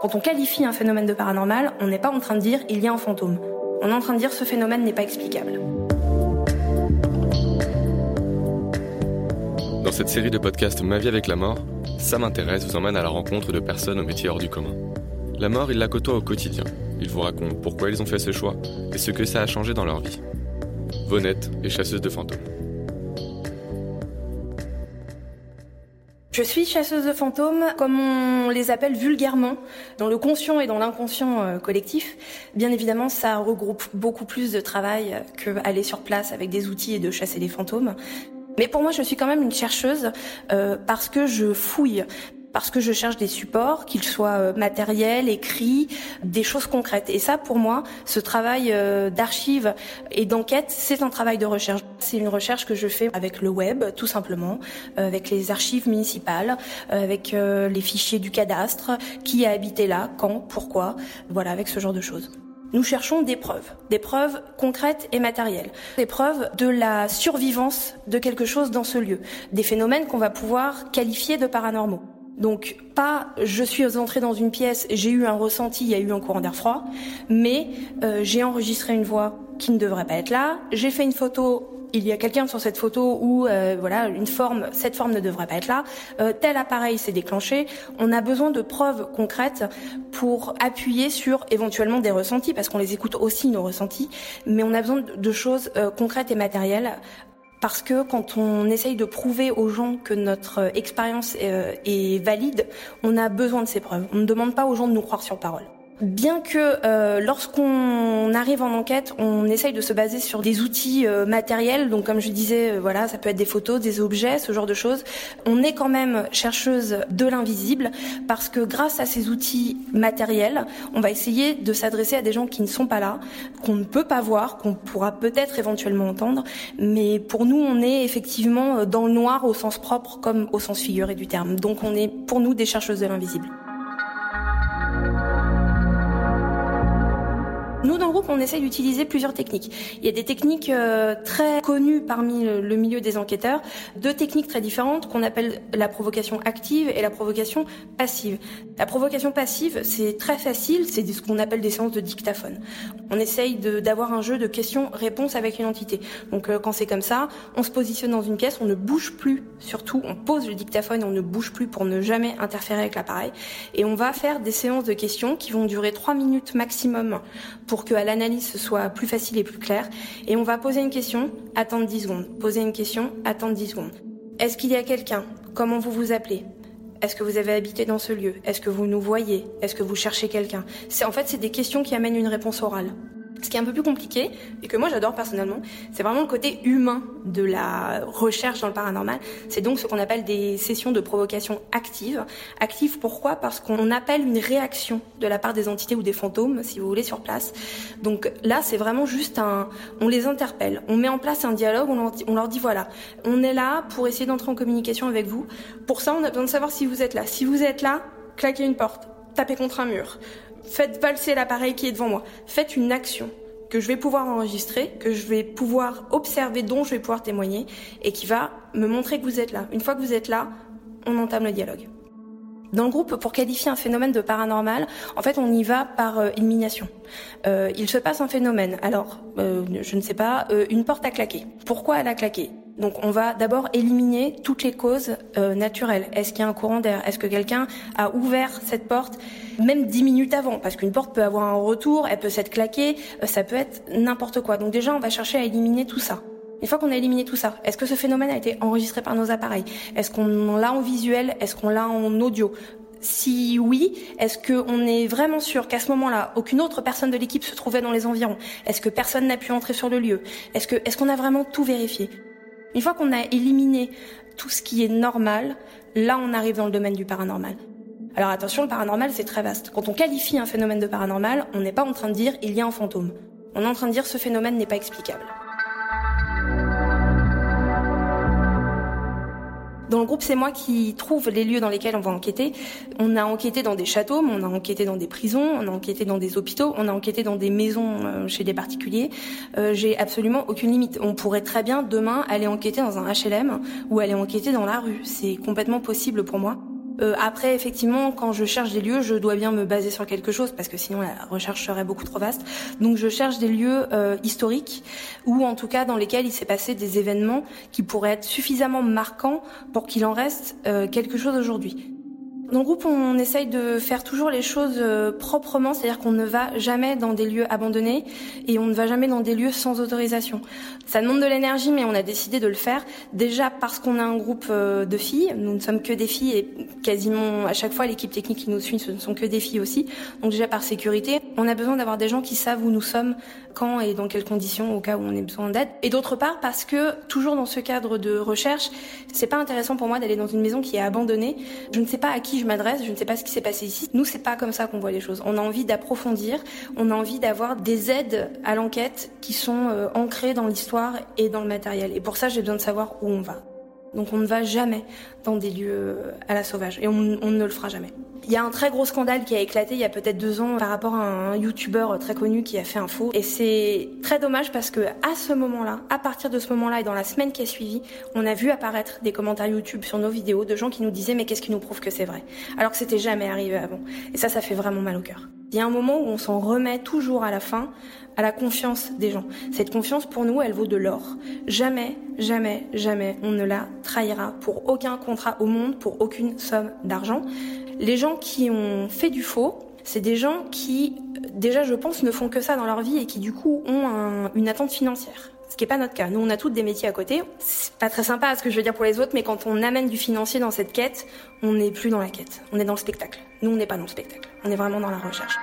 Quand on qualifie un phénomène de paranormal, on n'est pas en train de dire il y a un fantôme. On est en train de dire ce phénomène n'est pas explicable. Dans cette série de podcasts Ma vie avec la mort, ça m'intéresse vous emmène à la rencontre de personnes au métier hors du commun. La mort, ils la côtoient au quotidien. Ils vous racontent pourquoi ils ont fait ce choix et ce que ça a changé dans leur vie. Vonette est chasseuse de fantômes. Je suis chasseuse de fantômes, comme on les appelle vulgairement, dans le conscient et dans l'inconscient euh, collectif. Bien évidemment, ça regroupe beaucoup plus de travail que aller sur place avec des outils et de chasser des fantômes. Mais pour moi, je suis quand même une chercheuse euh, parce que je fouille, parce que je cherche des supports, qu'ils soient euh, matériels, écrits, des choses concrètes. Et ça, pour moi, ce travail euh, d'archives et d'enquête, c'est un travail de recherche. C'est une recherche que je fais avec le web, tout simplement, euh, avec les archives municipales, avec les fichiers du cadastre, qui a habité là, quand, pourquoi, voilà, avec ce genre de choses. Nous cherchons des preuves, des preuves concrètes et matérielles, des preuves de la survivance de quelque chose dans ce lieu, des phénomènes qu'on va pouvoir qualifier de paranormaux. Donc pas je suis entrée dans une pièce, j'ai eu un ressenti, il y a eu un courant d'air froid, mais euh, j'ai enregistré une voix qui ne devrait pas être là, j'ai fait une photo il y a quelqu'un sur cette photo où euh, voilà une forme, cette forme ne devrait pas être là. Euh, tel appareil s'est déclenché. On a besoin de preuves concrètes pour appuyer sur éventuellement des ressentis, parce qu'on les écoute aussi nos ressentis, mais on a besoin de choses concrètes et matérielles parce que quand on essaye de prouver aux gens que notre expérience euh, est valide, on a besoin de ces preuves. On ne demande pas aux gens de nous croire sur parole. Bien que euh, lorsqu'on arrive en enquête, on essaye de se baser sur des outils euh, matériels, donc comme je disais, euh, voilà, ça peut être des photos, des objets, ce genre de choses. On est quand même chercheuse de l'invisible parce que grâce à ces outils matériels, on va essayer de s'adresser à des gens qui ne sont pas là, qu'on ne peut pas voir, qu'on pourra peut-être éventuellement entendre, mais pour nous, on est effectivement dans le noir au sens propre comme au sens figuré du terme. Donc on est pour nous des chercheuses de l'invisible. Groupe, on essaye d'utiliser plusieurs techniques. Il y a des techniques euh, très connues parmi le, milieu des enquêteurs, deux techniques très différentes qu'on appelle la provocation active et la provocation passive. La provocation passive, c'est très facile, c'est ce qu'on appelle des séances de dictaphone. On essaye d'avoir un jeu de questions-réponses avec une entité. Donc euh, quand c'est comme ça, on se positionne dans une pièce, on ne bouge plus, surtout on pose le dictaphone, on ne bouge plus pour ne jamais interférer avec l'appareil, et on va faire des séances de questions qui vont durer trois minutes maximum pour que l'analyse soit plus facile et plus clair. Et on va poser une question, attendre 10 secondes. Poser une question, attendre 10 secondes. Est-ce qu'il y a quelqu'un? Comment vous vous appelez? Est-ce que vous avez habité dans ce lieu? Est-ce que vous nous voyez? Est-ce que vous cherchez quelqu'un? En fait c'est des questions qui amènent une réponse orale. Ce qui est un peu plus compliqué, et que moi j'adore personnellement, c'est vraiment le côté humain de la recherche dans le paranormal. C'est donc ce qu'on appelle des sessions de provocation active. Active pourquoi? Parce qu'on appelle une réaction de la part des entités ou des fantômes, si vous voulez, sur place. Donc là, c'est vraiment juste un... On les interpelle, on met en place un dialogue, on leur dit voilà, on est là pour essayer d'entrer en communication avec vous. Pour ça, on a besoin de savoir si vous êtes là. Si vous êtes là, claquez une porte, tapez contre un mur Faites valser l'appareil qui est devant moi. Faites une action que je vais pouvoir enregistrer, que je vais pouvoir observer, dont je vais pouvoir témoigner, et qui va me montrer que vous êtes là. Une fois que vous êtes là, on entame le dialogue. Dans le groupe, pour qualifier un phénomène de paranormal, en fait, on y va par euh, élimination. Euh, il se passe un phénomène. Alors, euh, je ne sais pas, une porte a claqué. Pourquoi elle a claqué? Donc on va d'abord éliminer toutes les causes euh, naturelles. Est-ce qu'il y a un courant d'air? Est-ce que quelqu'un a ouvert cette porte même dix minutes avant? Parce qu'une porte peut avoir un retour, elle peut s'être claquée, euh, ça peut être n'importe quoi. Donc déjà on va chercher à éliminer tout ça. Une fois qu'on a éliminé tout ça, est-ce que ce phénomène a été enregistré par nos appareils? Est-ce qu'on l'a en visuel? Est-ce qu'on l'a en audio? Si oui, est-ce qu'on est vraiment sûr qu'à ce moment-là, aucune autre personne de l'équipe se trouvait dans les environs? Est-ce que personne n'a pu entrer sur le lieu? Est-ce qu'on a vraiment tout vérifié? Une fois qu'on a éliminé tout ce qui est normal, là on arrive dans le domaine du paranormal. Alors attention, le paranormal c'est très vaste. Quand on qualifie un phénomène de paranormal, on n'est pas en train de dire il y a un fantôme. On est en train de dire ce phénomène n'est pas explicable. Dans le groupe, c'est moi qui trouve les lieux dans lesquels on va enquêter. On a enquêté dans des châteaux, on a enquêté dans des prisons, on a enquêté dans des hôpitaux, on a enquêté dans des maisons euh, chez des particuliers. Euh, J'ai absolument aucune limite. On pourrait très bien demain aller enquêter dans un HLM ou aller enquêter dans la rue. C'est complètement possible pour moi. Euh, après, effectivement, quand je cherche des lieux, je dois bien me baser sur quelque chose parce que sinon la recherche serait beaucoup trop vaste. Donc, je cherche des lieux euh, historiques ou en tout cas dans lesquels il s'est passé des événements qui pourraient être suffisamment marquants pour qu'il en reste euh, quelque chose aujourd'hui. Dans le groupe, on essaye de faire toujours les choses euh, proprement, c'est-à-dire qu'on ne va jamais dans des lieux abandonnés et on ne va jamais dans des lieux sans autorisation. Ça demande de l'énergie, mais on a décidé de le faire. Déjà parce qu'on a un groupe euh, de filles, nous ne sommes que des filles et quasiment à chaque fois l'équipe technique qui nous suit, ce ne sont que des filles aussi. Donc déjà par sécurité, on a besoin d'avoir des gens qui savent où nous sommes, quand et dans quelles conditions, au cas où on ait besoin d'aide. Et d'autre part parce que toujours dans ce cadre de recherche, c'est pas intéressant pour moi d'aller dans une maison qui est abandonnée. Je ne sais pas à qui je m'adresse, je ne sais pas ce qui s'est passé ici. Nous, c'est pas comme ça qu'on voit les choses. On a envie d'approfondir, on a envie d'avoir des aides à l'enquête qui sont euh, ancrées dans l'histoire et dans le matériel. Et pour ça, j'ai besoin de savoir où on va. Donc on ne va jamais dans des lieux euh, à la sauvage et on, ne le fera jamais. Il y a un très gros scandale qui a éclaté il y a peut-être deux ans par rapport à un youtubeur très connu qui a fait un faux et c'est très dommage parce que à ce moment-là, à partir de ce moment-là et dans la semaine qui a suivi, on a vu apparaître des commentaires YouTube sur nos vidéos de gens qui nous disaient mais qu'est-ce qui nous prouve que c'est vrai? Alors que c'était jamais arrivé avant et ça ça fait vraiment mal au cœur. Il y a un moment où on s'en remet toujours à la fin à la confiance des gens. Cette confiance, pour nous, elle vaut de l'or. Jamais, jamais, jamais on ne la trahira pour aucun contrat au monde, pour aucune somme d'argent. Les gens qui ont fait du faux, c'est des gens qui, déjà, je pense, ne font que ça dans leur vie et qui, du coup, ont une attente financière. Ce qui n'est pas notre cas. Nous, on a toutes des métiers à côté. C'est pas très sympa ce que je veux dire pour les autres, mais quand on amène du financier dans cette quête, on n'est plus dans la quête. On est dans le spectacle. Nous, on n'est pas dans le spectacle. On est vraiment dans la recherche.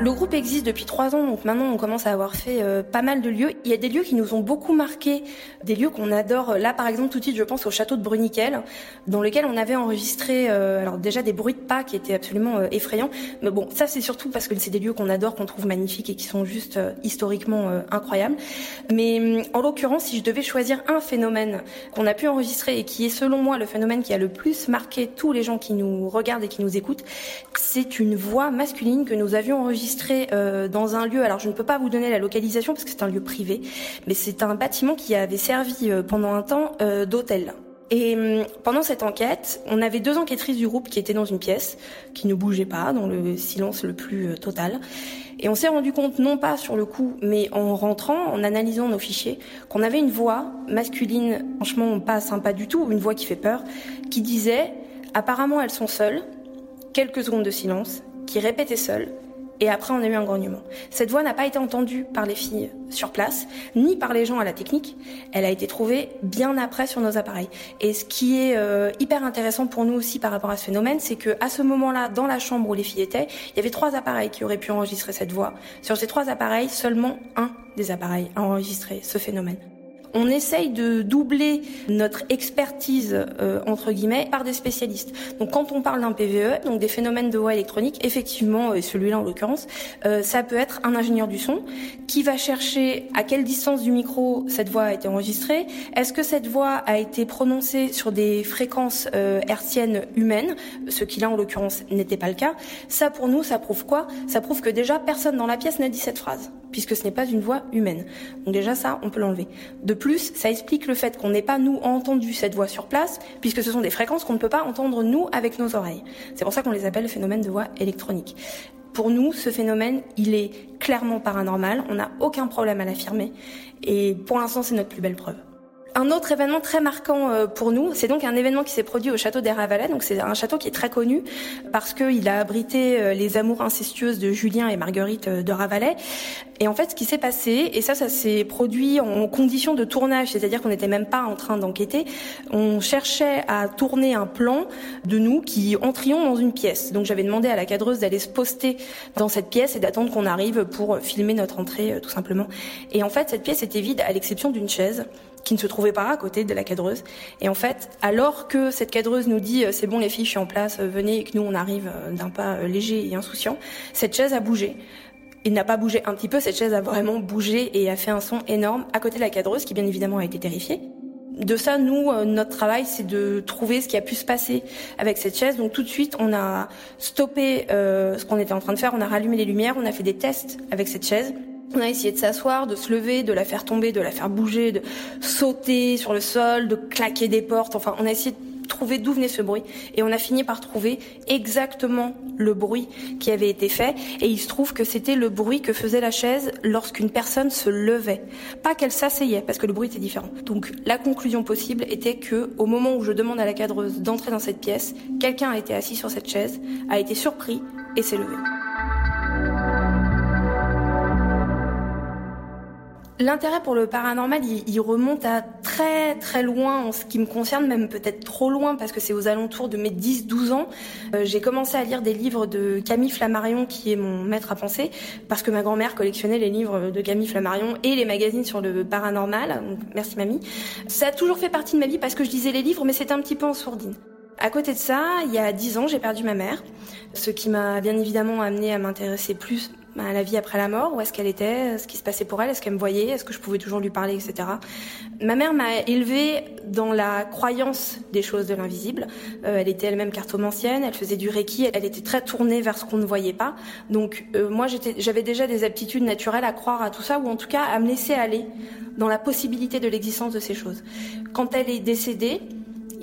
Le groupe existe depuis trois ans, donc maintenant on commence à avoir fait euh, pas mal de lieux. Il y a des lieux qui nous ont beaucoup marqué, des lieux qu'on adore. Là, par exemple, tout de suite, je pense au château de Bruniquel, dans lequel on avait enregistré, euh, alors déjà des bruits de pas qui étaient absolument euh, effrayants. Mais bon, ça c'est surtout parce que c'est des lieux qu'on adore, qu'on trouve magnifiques et qui sont juste historiquement incroyables. Mais hum, en l'occurrence, si je devais choisir un phénomène qu'on a pu enregistrer et qui est selon moi le phénomène qui a le plus marqué tous les gens qui nous regardent et qui nous écoutent, c'est une voix masculine que nous avions enregistrée euh, dans un lieu. Alors je ne peux pas vous donner la localisation parce que c'est un lieu privé, mais c'est un bâtiment qui avait servi euh, pendant un temps euh, d'hôtel. Et hum, pendant cette enquête, on avait deux enquêtrices du groupe qui étaient dans une pièce, qui ne bougeaient pas, dans le silence le plus total. Et on s'est rendu compte, non pas sur le coup, mais en rentrant, en analysant nos fichiers, qu'on avait une voix masculine, franchement pas sympa du tout, une voix qui fait peur, qui disait, apparemment elles sont seules, quelques secondes de silence, qui répétait seule, et après, on a eu un grognement. Cette voix n'a pas été entendue par les filles sur place, ni par les gens à la technique. Elle a été trouvée bien après sur nos appareils. Et ce qui est euh, hyper intéressant pour nous aussi par rapport à ce phénomène, c'est que à ce moment-là, dans la chambre où les filles étaient, il y avait trois appareils qui auraient pu enregistrer cette voix. Sur ces trois appareils, seulement un des appareils a enregistré ce phénomène. On essaye de doubler notre expertise euh, entre guillemets par des spécialistes. Donc quand on parle d'un PVE, donc des phénomènes de voix électronique, effectivement, et celui-là en l'occurrence, euh, ça peut être un ingénieur du son qui va chercher à quelle distance du micro cette voix a été enregistrée. Est-ce que cette voix a été prononcée sur des fréquences euh, hertziennes humaines, ce qui là en l'occurrence n'était pas le cas? Ça pour nous, ça prouve quoi? Ça prouve que déjà personne dans la pièce n'a dit cette phrase puisque ce n'est pas une voix humaine. Donc déjà ça, on peut l'enlever. De plus, ça explique le fait qu'on n'ait pas nous entendu cette voix sur place, puisque ce sont des fréquences qu'on ne peut pas entendre nous avec nos oreilles. C'est pour ça qu'on les appelle le phénomène de voix électronique. Pour nous, ce phénomène, il est clairement paranormal, on n'a aucun problème à l'affirmer, et pour l'instant, c'est notre plus belle preuve. Un autre événement très marquant euh, pour nous, c'est donc un événement qui s'est produit au château des Ravalais. Donc c'est un château qui est très connu parce qu'il a abrité euh, les amours incestueuses de Julien et Marguerite euh, de Ravalais. Et en fait, ce qui s'est passé, et ça, ça s'est produit en condition de tournage, c'est-à-dire qu'on n'était même pas en train d'enquêter. On cherchait à tourner un plan de nous qui entrions dans une pièce. Donc j'avais demandé à la cadreuse d'aller se poster dans cette pièce et d'attendre qu'on arrive pour filmer notre entrée, tout simplement. Et en fait, cette pièce était vide à l'exception d'une chaise qui ne se trouvait pas à côté de la cadreuse. Et en fait, alors que cette cadreuse nous dit euh, c'est bon les filles, je suis en place, euh, venez et que nous on arrive euh, d'un pas léger et insouciant, cette chaise a bougé. Il n'a pas bougé un petit peu, cette chaise a vraiment bougé et a fait un son énorme à côté de la cadreuse qui bien évidemment a été terrifiée. De ça, nous, notre travail, c'est de trouver ce qui a pu se passer avec cette chaise. Donc tout de suite, on a stoppé ce qu'on était en train de faire, on a rallumé les lumières, on a fait des tests avec cette chaise On a essayé de s'asseoir, de se lever, de la faire tomber, de la faire bouger, de sauter sur le sol, de claquer des portes. Enfin, on a essayé de trouver d'où venait ce bruit. Et on a fini par trouver exactement le bruit qui avait été fait. Et il se trouve que c'était le bruit que faisait la chaise lorsqu'une personne se levait. Pas qu'elle s'asseyait, parce que le bruit était différent. Donc, la conclusion possible était que, au moment où je demande à la cadreuse d'entrer dans cette pièce, quelqu'un a été assis sur cette chaise, a été surpris et s'est levé. L'intérêt pour le paranormal, il, remonte à très très loin en ce qui me concerne, même peut-être trop loin parce que c'est aux alentours de mes 10-12 ans. Euh, j'ai commencé à lire des livres de Camille Flammarion, qui est mon maître à penser, parce que ma grand-mère collectionnait les livres de Camille Flammarion et les magazines sur le paranormal. merci mamie. Ça a toujours fait partie de ma vie parce que je lisais les livres, mais c'était un petit peu en sourdine. À côté de ça, il y a 10 ans, j'ai perdu ma mère, ce qui m'a bien évidemment amené à m'intéresser plus à la vie après la mort, où est-ce qu'elle était, ce qui se passait pour elle, est-ce qu'elle me voyait, est-ce que je pouvais toujours lui parler, etc. Ma mère m'a élevée dans la croyance des choses de l'invisible. Euh, elle était elle-même cartomancienne, elle faisait du reiki, elle était très tournée vers ce qu'on ne voyait pas. Donc euh, moi j'avais déjà des aptitudes naturelles à croire à tout ça, ou en tout cas à me laisser aller dans la possibilité de l'existence de ces choses. Quand elle est décédée,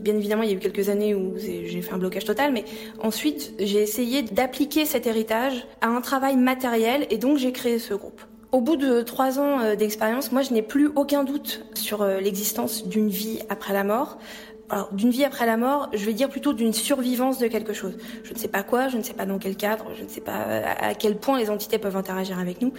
bien évidemment, il y a eu quelques années où j'ai fait un blocage total, mais ensuite, j'ai essayé d'appliquer cet héritage à un travail matériel et donc j'ai créé ce groupe. Au bout de trois ans euh, d'expérience, moi, je n'ai plus aucun doute sur euh, l'existence d'une vie après la mort alors d'une vie après la mort, je vais dire plutôt d'une survivance de quelque chose. Je ne sais pas quoi, je ne sais pas dans quel cadre, je ne sais pas à quel point les entités peuvent interagir avec nous,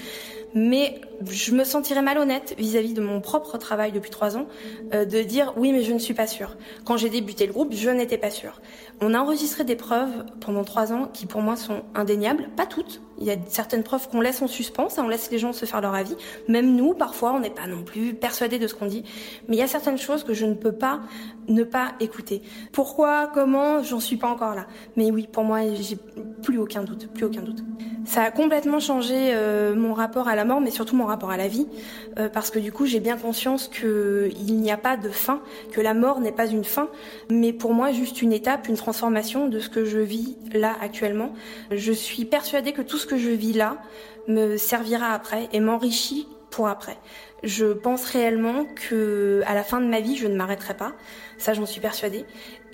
mais je me sentirais malhonnête vis-à-vis de mon propre travail depuis trois ans euh, de dire oui mais je ne suis pas sûre. Quand j'ai débuté le groupe, je n'étais pas sûre. On a enregistré des preuves pendant trois ans qui pour moi sont indéniables, pas toutes. Il y a certaines preuves qu'on laisse en suspens, ça on laisse les gens se faire leur avis. Même nous, parfois, on n'est pas non plus persuadés de ce qu'on dit. Mais il y a certaines choses que je ne peux pas ne pas écouter. Pourquoi, comment, j'en suis pas encore là. Mais oui, pour moi, j'ai plus aucun doute, plus aucun doute. Ça a complètement changé euh, mon rapport à la mort, mais surtout mon rapport à la vie, euh, parce que du coup, j'ai bien conscience qu'il n'y a pas de fin, que la mort n'est pas une fin, mais pour moi juste une étape, une transformation de ce que je vis là actuellement. Je suis persuadée que tout ce que je vis là me servira après et m'enrichit pour après. Je pense réellement que à la fin de ma vie, je ne m'arrêterai pas. Ça, j'en suis persuadée.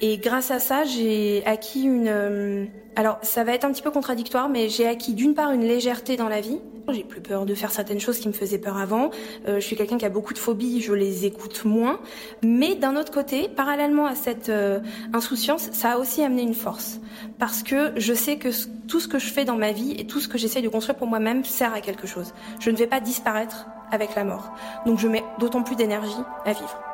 Et grâce à ça, j'ai acquis une. Euh, alors, ça va être un petit peu contradictoire, mais j'ai acquis d'une part une légèreté dans la vie. J'ai plus peur de faire certaines choses qui me faisaient peur avant. Euh, je suis quelqu'un qui a beaucoup de phobies, je les écoute moins. Mais d'un autre côté, parallèlement à cette euh, insouciance, ça a aussi amené une force. Parce que je sais que tout ce que je fais dans ma vie et tout ce que j'essaie de construire pour moi-même sert à quelque chose. Je ne vais pas disparaître avec la mort. Donc je mets d'autant plus d'énergie à vivre.